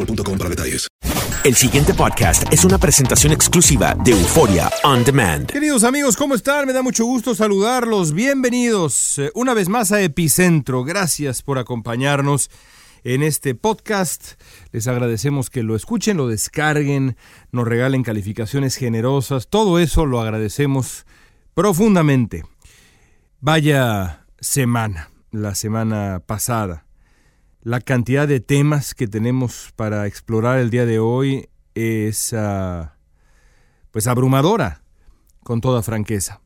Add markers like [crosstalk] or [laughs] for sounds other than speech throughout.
boostmobile.com para detalles. El siguiente podcast es una presentación exclusiva de Euforia On Demand. Queridos amigos, ¿cómo están? Me da mucho gusto saludarlos. Bienvenidos eh, una vez más a Epicentro. Gracias por acompañarnos en este podcast. Les agradecemos que lo escuchen, lo descarguen, nos regalen calificaciones generosas. Todo eso lo agradecemos profundamente. Vaya semana, la semana pasada. La cantidad de temas que tenemos para explorar el día de hoy es ah, pues abrumadora, con toda franqueza.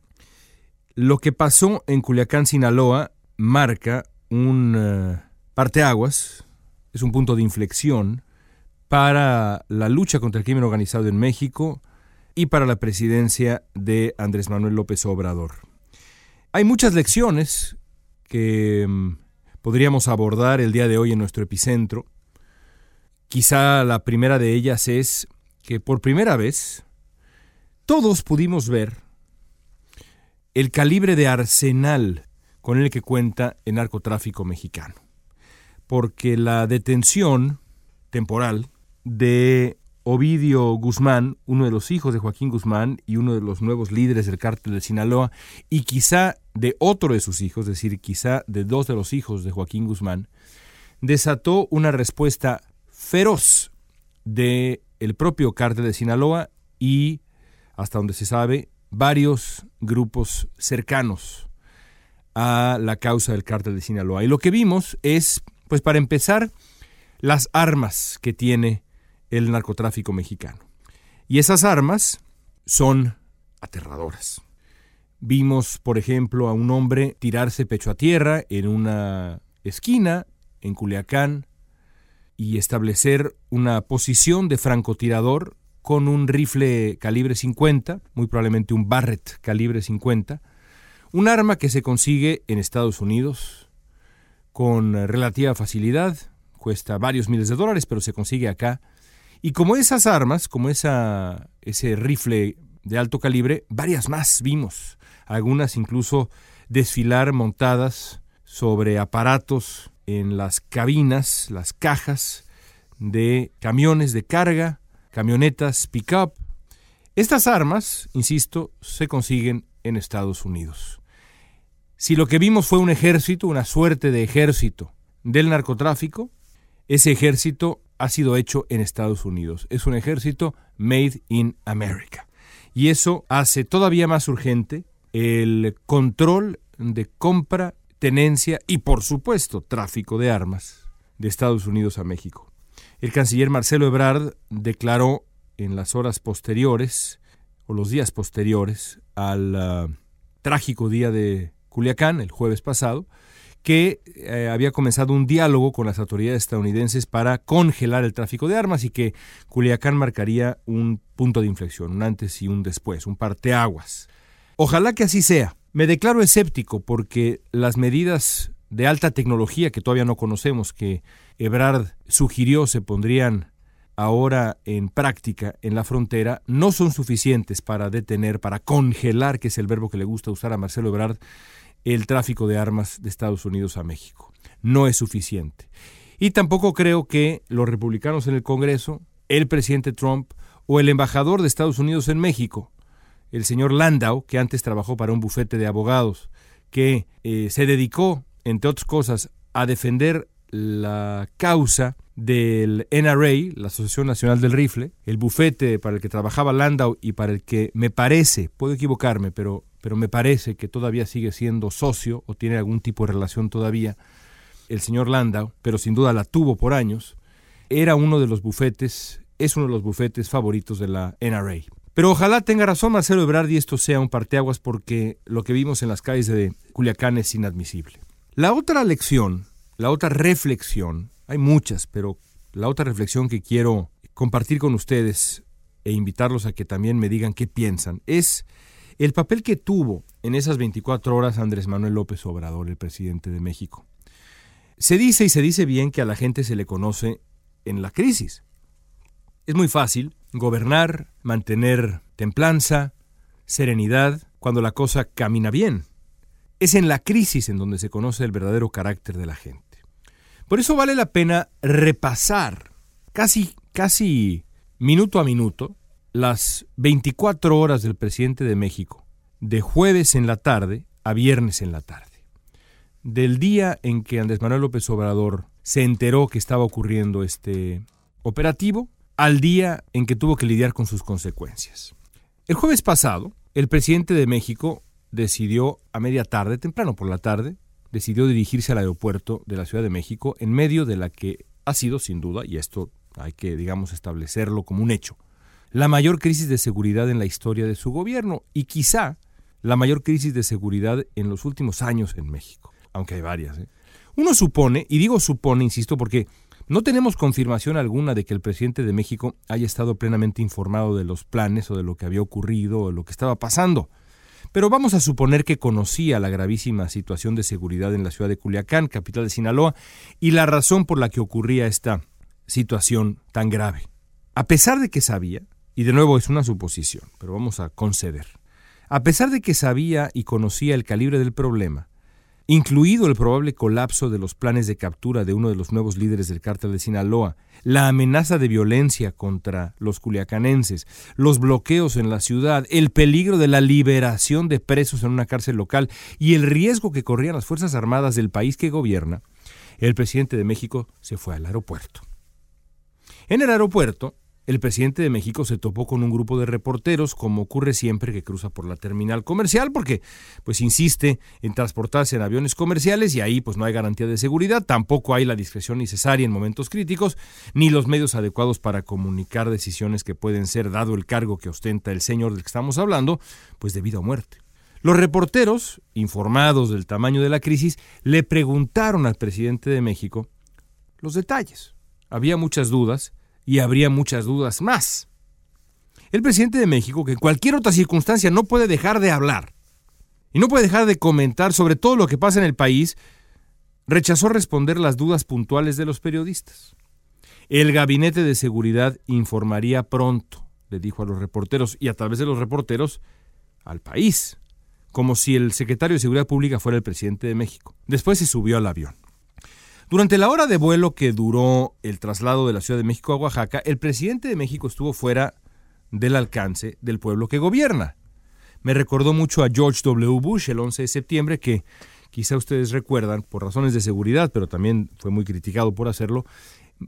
Lo que pasó en Culiacán, Sinaloa, marca un eh, parteaguas, es un punto de inflexión para la lucha contra el crimen organizado en México y para la presidencia de Andrés Manuel López Obrador. Hay muchas lecciones que mm, podríamos abordar el día de hoy en nuestro epicentro. Quizá la primera de ellas es que por primera vez todos pudimos ver el calibre de arsenal con el que cuenta el narcotráfico mexicano. Porque la detención temporal de Ovidio Guzmán, uno de los hijos de Joaquín Guzmán y uno de los nuevos líderes del cártel de Sinaloa, y quizá de otro de sus hijos, es decir, quizá de dos de los hijos de Joaquín Guzmán, desató una respuesta feroz de el propio cártel de Sinaloa y, hasta donde se sabe, varios grupos cercanos a la causa del cártel de Sinaloa. Y lo que vimos es, pues para empezar, las armas que tiene el narcotráfico mexicano. Y esas armas son aterradoras. Vimos, por ejemplo, a un hombre tirarse pecho a tierra en una esquina en Culiacán y establecer una posición de francotirador con un rifle calibre 50, muy probablemente un Barrett calibre 50, un arma que se consigue en Estados Unidos con relativa facilidad, cuesta varios miles de dólares, pero se consigue acá. Y como esas armas, como esa, ese rifle de alto calibre, varias más vimos, algunas incluso desfilar montadas sobre aparatos en las cabinas, las cajas de camiones de carga, camionetas pick-up. Estas armas, insisto, se consiguen en Estados Unidos. Si lo que vimos fue un ejército, una suerte de ejército del narcotráfico, ese ejército ha sido hecho en Estados Unidos. Es un ejército made in America. Y eso hace todavía más urgente el control de compra, tenencia y, por supuesto, tráfico de armas de Estados Unidos a México. El canciller Marcelo Ebrard declaró en las horas posteriores o los días posteriores al uh, trágico día de Culiacán, el jueves pasado, que eh, había comenzado un diálogo con las autoridades estadounidenses para congelar el tráfico de armas y que Culiacán marcaría un punto de inflexión, un antes y un después, un parteaguas. Ojalá que así sea. Me declaro escéptico porque las medidas de alta tecnología que todavía no conocemos, que Ebrard sugirió se pondrían ahora en práctica en la frontera, no son suficientes para detener, para congelar, que es el verbo que le gusta usar a Marcelo Ebrard, el tráfico de armas de Estados Unidos a México. No es suficiente. Y tampoco creo que los republicanos en el Congreso, el presidente Trump o el embajador de Estados Unidos en México, el señor Landau, que antes trabajó para un bufete de abogados, que eh, se dedicó, entre otras cosas, a defender la causa del NRA, la Asociación Nacional del Rifle, el bufete para el que trabajaba Landau y para el que me parece, puedo equivocarme, pero, pero me parece que todavía sigue siendo socio o tiene algún tipo de relación todavía, el señor Landau, pero sin duda la tuvo por años, era uno de los bufetes, es uno de los bufetes favoritos de la NRA. Pero ojalá tenga razón Marcelo Ebrard y esto sea un parteaguas porque lo que vimos en las calles de Culiacán es inadmisible. La otra lección, la otra reflexión hay muchas, pero la otra reflexión que quiero compartir con ustedes e invitarlos a que también me digan qué piensan es el papel que tuvo en esas 24 horas Andrés Manuel López Obrador, el presidente de México. Se dice y se dice bien que a la gente se le conoce en la crisis. Es muy fácil gobernar, mantener templanza, serenidad, cuando la cosa camina bien. Es en la crisis en donde se conoce el verdadero carácter de la gente. Por eso vale la pena repasar casi, casi minuto a minuto las 24 horas del presidente de México, de jueves en la tarde a viernes en la tarde. Del día en que Andrés Manuel López Obrador se enteró que estaba ocurriendo este operativo, al día en que tuvo que lidiar con sus consecuencias. El jueves pasado, el presidente de México decidió a media tarde, temprano por la tarde, decidió dirigirse al aeropuerto de la Ciudad de México en medio de la que ha sido, sin duda, y esto hay que, digamos, establecerlo como un hecho, la mayor crisis de seguridad en la historia de su gobierno y quizá la mayor crisis de seguridad en los últimos años en México, aunque hay varias. ¿eh? Uno supone, y digo supone, insisto, porque no tenemos confirmación alguna de que el presidente de México haya estado plenamente informado de los planes o de lo que había ocurrido o de lo que estaba pasando. Pero vamos a suponer que conocía la gravísima situación de seguridad en la ciudad de Culiacán, capital de Sinaloa, y la razón por la que ocurría esta situación tan grave. A pesar de que sabía, y de nuevo es una suposición, pero vamos a conceder, a pesar de que sabía y conocía el calibre del problema, incluido el probable colapso de los planes de captura de uno de los nuevos líderes del cártel de Sinaloa, la amenaza de violencia contra los culiacanenses, los bloqueos en la ciudad, el peligro de la liberación de presos en una cárcel local y el riesgo que corrían las Fuerzas Armadas del país que gobierna, el presidente de México se fue al aeropuerto. En el aeropuerto, el presidente de México se topó con un grupo de reporteros, como ocurre siempre que cruza por la terminal comercial, porque pues insiste en transportarse en aviones comerciales y ahí pues no hay garantía de seguridad, tampoco hay la discreción necesaria en momentos críticos, ni los medios adecuados para comunicar decisiones que pueden ser, dado el cargo que ostenta el señor del que estamos hablando, pues de vida o muerte. Los reporteros, informados del tamaño de la crisis, le preguntaron al presidente de México los detalles. Había muchas dudas, y habría muchas dudas más. El presidente de México, que en cualquier otra circunstancia no puede dejar de hablar y no puede dejar de comentar sobre todo lo que pasa en el país, rechazó responder las dudas puntuales de los periodistas. El gabinete de seguridad informaría pronto, le dijo a los reporteros y a través de los reporteros al país, como si el secretario de Seguridad Pública fuera el presidente de México. Después se subió al avión. Durante la hora de vuelo que duró el traslado de la Ciudad de México a Oaxaca, el presidente de México estuvo fuera del alcance del pueblo que gobierna. Me recordó mucho a George W. Bush el 11 de septiembre, que quizá ustedes recuerdan, por razones de seguridad, pero también fue muy criticado por hacerlo,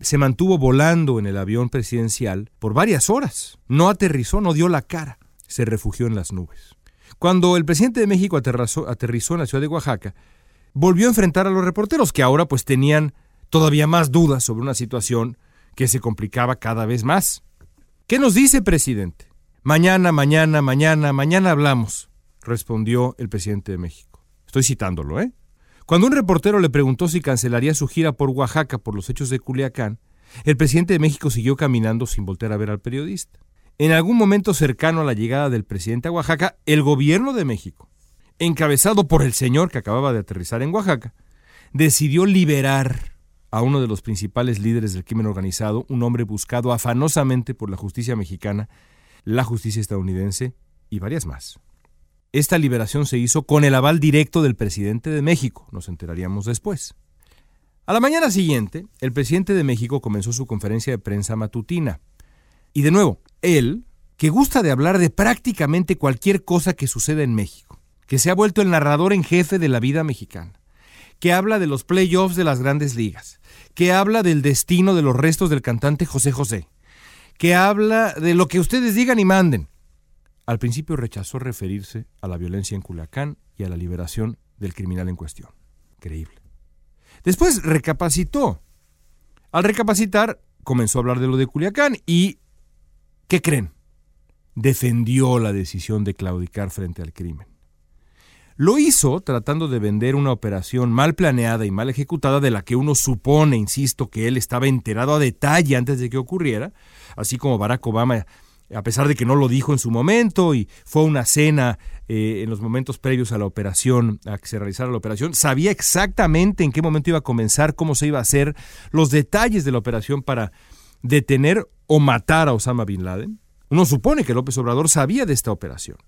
se mantuvo volando en el avión presidencial por varias horas. No aterrizó, no dio la cara, se refugió en las nubes. Cuando el presidente de México aterrizó, aterrizó en la ciudad de Oaxaca, volvió a enfrentar a los reporteros, que ahora pues tenían todavía más dudas sobre una situación que se complicaba cada vez más. ¿Qué nos dice, presidente? Mañana, mañana, mañana, mañana hablamos, respondió el presidente de México. Estoy citándolo, ¿eh? Cuando un reportero le preguntó si cancelaría su gira por Oaxaca por los hechos de Culiacán, el presidente de México siguió caminando sin voltear a ver al periodista. En algún momento cercano a la llegada del presidente a Oaxaca, el gobierno de México, encabezado por el señor que acababa de aterrizar en Oaxaca, decidió liberar a uno de los principales líderes del crimen organizado, un hombre buscado afanosamente por la justicia mexicana, la justicia estadounidense y varias más. Esta liberación se hizo con el aval directo del presidente de México, nos enteraríamos después. A la mañana siguiente, el presidente de México comenzó su conferencia de prensa matutina. Y de nuevo, él, que gusta de hablar de prácticamente cualquier cosa que suceda en México, que se ha vuelto el narrador en jefe de la vida mexicana, que habla de los playoffs de las grandes ligas, que habla del destino de los restos del cantante José José, que habla de lo que ustedes digan y manden. Al principio rechazó referirse a la violencia en Culiacán y a la liberación del criminal en cuestión. Creíble. Después recapacitó. Al recapacitar, comenzó a hablar de lo de Culiacán y ¿Qué creen? Defendió la decisión de claudicar frente al crimen. Lo hizo tratando de vender una operación mal planeada y mal ejecutada de la que uno supone, insisto, que él estaba enterado a detalle antes de que ocurriera, así como Barack Obama, a pesar de que no lo dijo en su momento y fue una cena eh, en los momentos previos a la operación, a que se realizara la operación, sabía exactamente en qué momento iba a comenzar, cómo se iba a hacer, los detalles de la operación para detener o matar a Osama Bin Laden? Uno supone que López Obrador sabía de esta operación.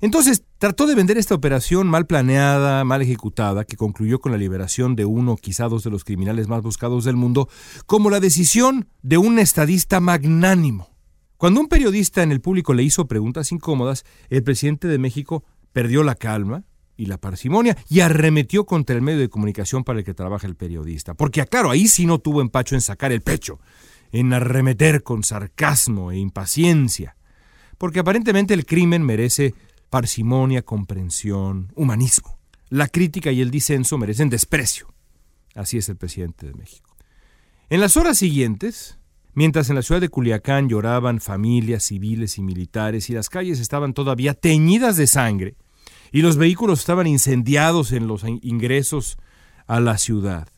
Entonces trató de vender esta operación mal planeada, mal ejecutada, que concluyó con la liberación de uno, quizá dos de los criminales más buscados del mundo, como la decisión de un estadista magnánimo. Cuando un periodista en el público le hizo preguntas incómodas, el presidente de México perdió la calma y la parsimonia y arremetió contra el medio de comunicación para el que trabaja el periodista. Porque, claro, ahí sí no tuvo empacho en sacar el pecho en arremeter con sarcasmo e impaciencia, porque aparentemente el crimen merece parsimonia, comprensión, humanismo. La crítica y el disenso merecen desprecio. Así es el presidente de México. En las horas siguientes, mientras en la ciudad de Culiacán lloraban familias civiles y militares y las calles estaban todavía teñidas de sangre y los vehículos estaban incendiados en los ingresos a la ciudad,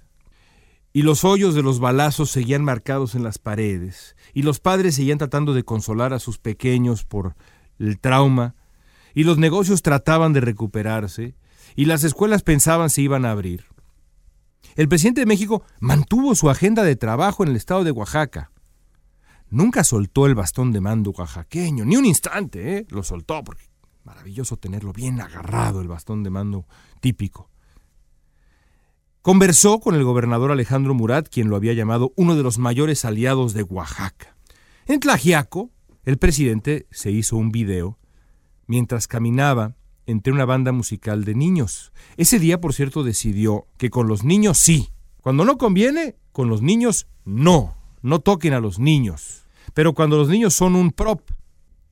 y los hoyos de los balazos seguían marcados en las paredes, y los padres seguían tratando de consolar a sus pequeños por el trauma, y los negocios trataban de recuperarse, y las escuelas pensaban si iban a abrir. El presidente de México mantuvo su agenda de trabajo en el estado de Oaxaca. Nunca soltó el bastón de mando oaxaqueño, ni un instante, ¿eh? lo soltó, porque maravilloso tenerlo bien agarrado el bastón de mando típico. Conversó con el gobernador Alejandro Murat, quien lo había llamado uno de los mayores aliados de Oaxaca. En Tlajiaco, el presidente se hizo un video mientras caminaba entre una banda musical de niños. Ese día, por cierto, decidió que con los niños sí. Cuando no conviene, con los niños no. No toquen a los niños. Pero cuando los niños son un prop,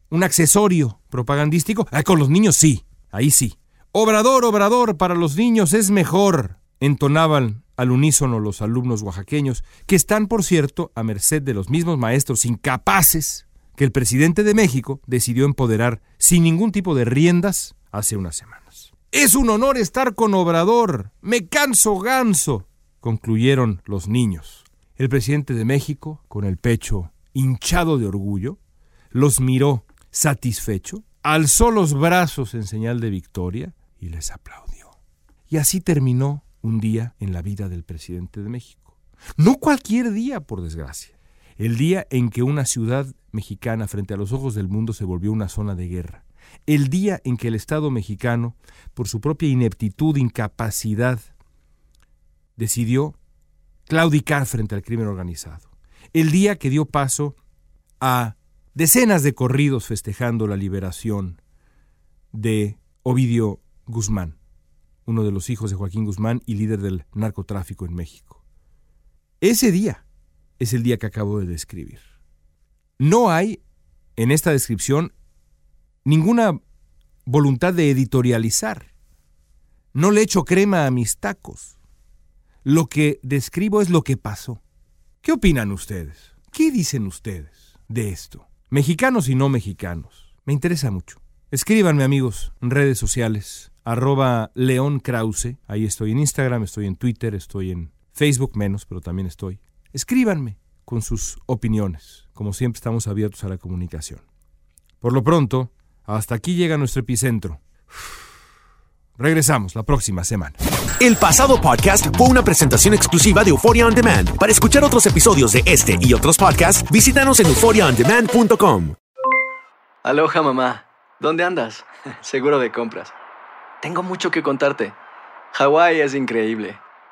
un accesorio propagandístico, con los niños sí. Ahí sí. Obrador, obrador, para los niños es mejor entonaban al unísono los alumnos oaxaqueños, que están, por cierto, a merced de los mismos maestros incapaces que el presidente de México decidió empoderar sin ningún tipo de riendas hace unas semanas. Es un honor estar con Obrador. Me canso ganso, concluyeron los niños. El presidente de México, con el pecho hinchado de orgullo, los miró satisfecho, alzó los brazos en señal de victoria y les aplaudió. Y así terminó un día en la vida del presidente de México. No cualquier día, por desgracia. El día en que una ciudad mexicana frente a los ojos del mundo se volvió una zona de guerra. El día en que el Estado mexicano, por su propia ineptitud, incapacidad, decidió claudicar frente al crimen organizado. El día que dio paso a decenas de corridos festejando la liberación de Ovidio Guzmán uno de los hijos de Joaquín Guzmán y líder del narcotráfico en México. Ese día es el día que acabo de describir. No hay en esta descripción ninguna voluntad de editorializar. No le echo crema a mis tacos. Lo que describo es lo que pasó. ¿Qué opinan ustedes? ¿Qué dicen ustedes de esto? Mexicanos y no mexicanos. Me interesa mucho. Escríbanme amigos en redes sociales, arroba León Krause. Ahí estoy en Instagram, estoy en Twitter, estoy en Facebook menos, pero también estoy. Escríbanme con sus opiniones. Como siempre estamos abiertos a la comunicación. Por lo pronto, hasta aquí llega nuestro epicentro. Regresamos la próxima semana. El pasado podcast fue una presentación exclusiva de Euphoria On Demand. Para escuchar otros episodios de este y otros podcasts, visítanos en euphoriaondemand.com. Aloha mamá, ¿dónde andas? [laughs] Seguro de compras. Tengo mucho que contarte. Hawái es increíble.